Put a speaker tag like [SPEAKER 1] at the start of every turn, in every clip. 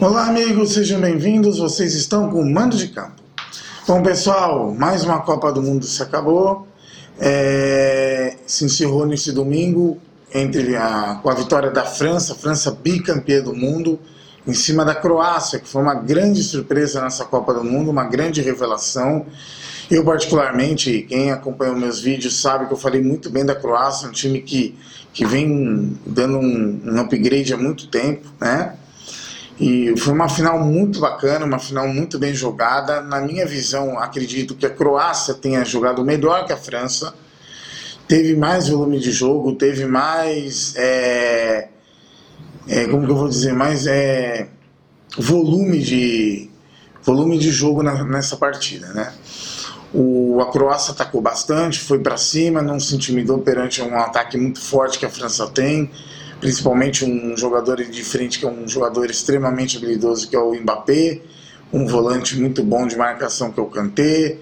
[SPEAKER 1] Olá, amigos, sejam bem-vindos. Vocês estão com o Mando de Campo. Bom, pessoal, mais uma Copa do Mundo se acabou. É, se encerrou nesse domingo entre a, com a vitória da França, França bicampeã do mundo, em cima da Croácia, que foi uma grande surpresa nessa Copa do Mundo, uma grande revelação. Eu, particularmente, quem acompanhou meus vídeos sabe que eu falei muito bem da Croácia, um time que, que vem dando um, um upgrade há muito tempo, né? E foi uma final muito bacana, uma final muito bem jogada. Na minha visão, acredito que a Croácia tenha jogado melhor que a França. Teve mais volume de jogo, teve mais. É, é, como que eu vou dizer? Mais é, volume, de, volume de jogo na, nessa partida, né? O, a Croácia atacou bastante, foi para cima, não se intimidou perante um ataque muito forte que a França tem, principalmente um jogador de frente que é um jogador extremamente habilidoso que é o Mbappé, um volante muito bom de marcação que é o Kanté,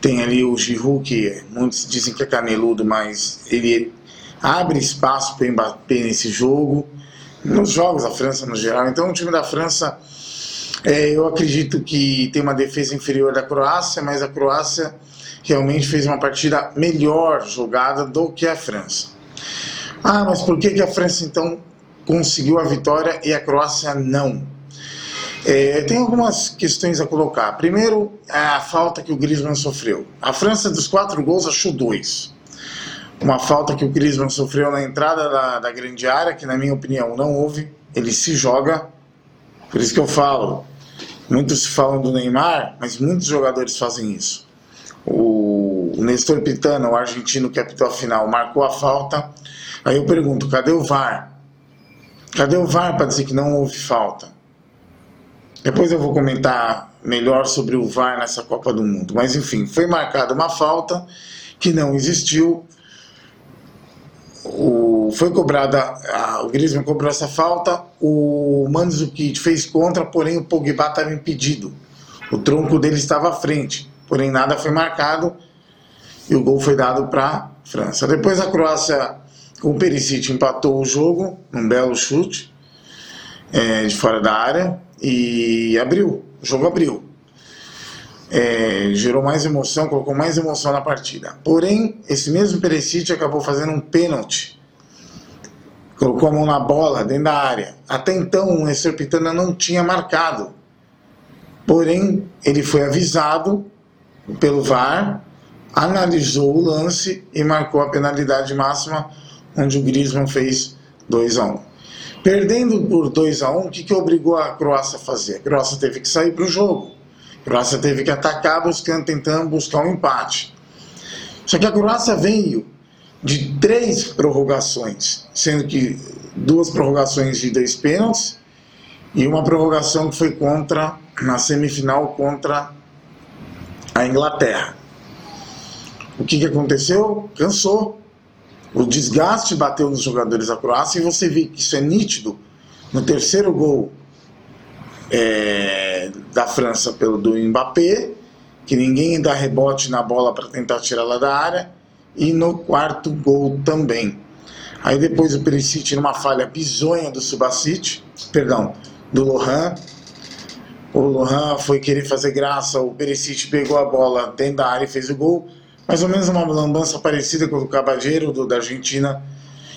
[SPEAKER 1] tem ali o Giroud que muitos dizem que é caneludo, mas ele abre espaço para o Mbappé nesse jogo, nos jogos da França no geral. Então o time da França é, eu acredito que tem uma defesa inferior da Croácia, mas a Croácia realmente fez uma partida melhor jogada do que a França. Ah, mas por que, que a França então conseguiu a vitória e a Croácia não? É, tem algumas questões a colocar. Primeiro, a falta que o Griezmann sofreu. A França, dos quatro gols, achou dois. Uma falta que o Griezmann sofreu na entrada da, da grande área, que na minha opinião não houve. Ele se joga. Por isso que eu falo, Muitos falam do Neymar, mas muitos jogadores fazem isso. O Nestor Pitana, o argentino que apitou a final, marcou a falta. Aí eu pergunto: cadê o VAR? Cadê o VAR para dizer que não houve falta? Depois eu vou comentar melhor sobre o VAR nessa Copa do Mundo. Mas enfim, foi marcada uma falta que não existiu. O foi cobrada, a, o Griezmann cobrou essa falta, o Mandzukic fez contra, porém o Pogba estava impedido. O tronco dele estava à frente, porém nada foi marcado e o gol foi dado para França. Depois a Croácia, com o Perisic, empatou o jogo, um belo chute é, de fora da área e abriu, o jogo abriu. É, gerou mais emoção, colocou mais emoção na partida. Porém, esse mesmo Perisic acabou fazendo um pênalti colocou a mão na bola dentro da área. Até então o Nestor Pitana não tinha marcado. Porém, ele foi avisado pelo VAR, analisou o lance e marcou a penalidade máxima, onde o Griezmann fez 2 a 1 um. Perdendo por 2 a 1 um, o que, que obrigou a Croácia a fazer? A Croácia teve que sair para o jogo. A Croácia teve que atacar, buscando, tentando buscar um empate. Só que a Croácia veio de três prorrogações, sendo que duas prorrogações de dois pênaltis e uma prorrogação que foi contra, na semifinal, contra a Inglaterra. O que, que aconteceu? Cansou. O desgaste bateu nos jogadores da Croácia e você vê que isso é nítido no terceiro gol é, da França pelo do Mbappé, que ninguém dá rebote na bola para tentar tirá-la da área e no quarto gol também. Aí depois o Perisic numa falha bizonha do Subasic, perdão, do Lohan. O Lohan foi querer fazer graça, o Perisic pegou a bola dentro da área e fez o gol. Mais ou menos uma lambança parecida com o Cabageiro do, da Argentina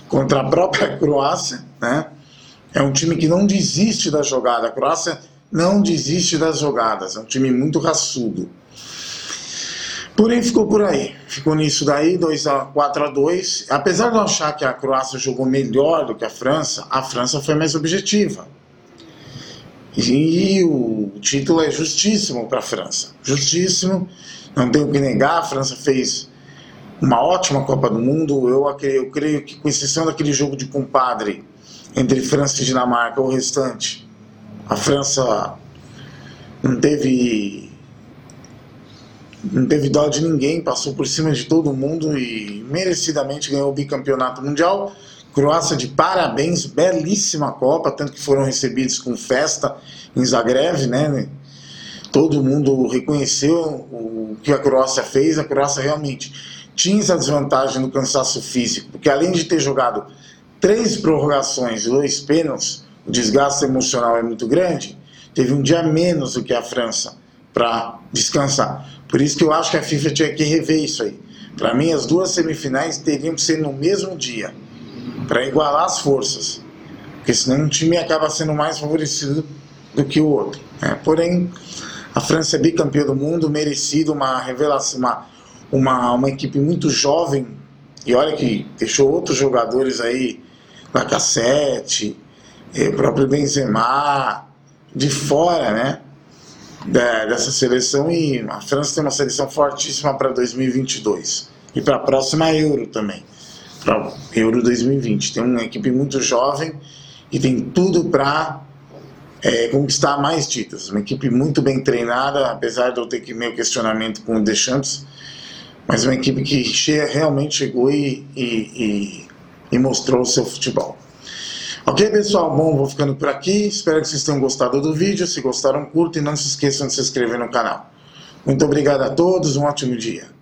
[SPEAKER 1] contra a própria Croácia, né? É um time que não desiste da jogada. A Croácia não desiste das jogadas. É um time muito raçudo. Porém, ficou por aí. Ficou nisso daí, 2 a 4 a 2 Apesar de eu achar que a Croácia jogou melhor do que a França, a França foi mais objetiva. E o título é justíssimo para a França. Justíssimo, não tenho que negar. A França fez uma ótima Copa do Mundo. Eu, eu creio que, com exceção daquele jogo de compadre entre França e Dinamarca, o restante, a França não teve não teve dó de ninguém, passou por cima de todo mundo e merecidamente ganhou o bicampeonato mundial. Croácia de parabéns, belíssima Copa, tanto que foram recebidos com festa em Zagreb, né? Todo mundo reconheceu o que a Croácia fez. A Croácia realmente tinha essa desvantagem no cansaço físico, porque além de ter jogado três prorrogações e dois pênaltis, o desgaste emocional é muito grande. teve um dia menos do que a França para descansar. Por isso que eu acho que a FIFA tinha que rever isso aí. Para mim, as duas semifinais teriam que ser no mesmo dia, para igualar as forças. Porque senão um time acaba sendo mais favorecido do que o outro. Né? Porém, a França é bicampeã do mundo, merecido, uma revelação, uma, uma, uma equipe muito jovem. E olha que deixou outros jogadores aí, Lacassette, eh, o próprio Benzema, de fora, né? dessa seleção e a França tem uma seleção fortíssima para 2022 e para a próxima Euro também, para Euro 2020. Tem uma equipe muito jovem e tem tudo para é, conquistar mais títulos. Uma equipe muito bem treinada, apesar de eu ter que meu questionamento com o Deschamps, mas uma equipe que che realmente chegou e, e, e, e mostrou o seu futebol. Ok, pessoal? Bom, vou ficando por aqui. Espero que vocês tenham gostado do vídeo. Se gostaram, curta e não se esqueçam de se inscrever no canal. Muito obrigado a todos, um ótimo dia.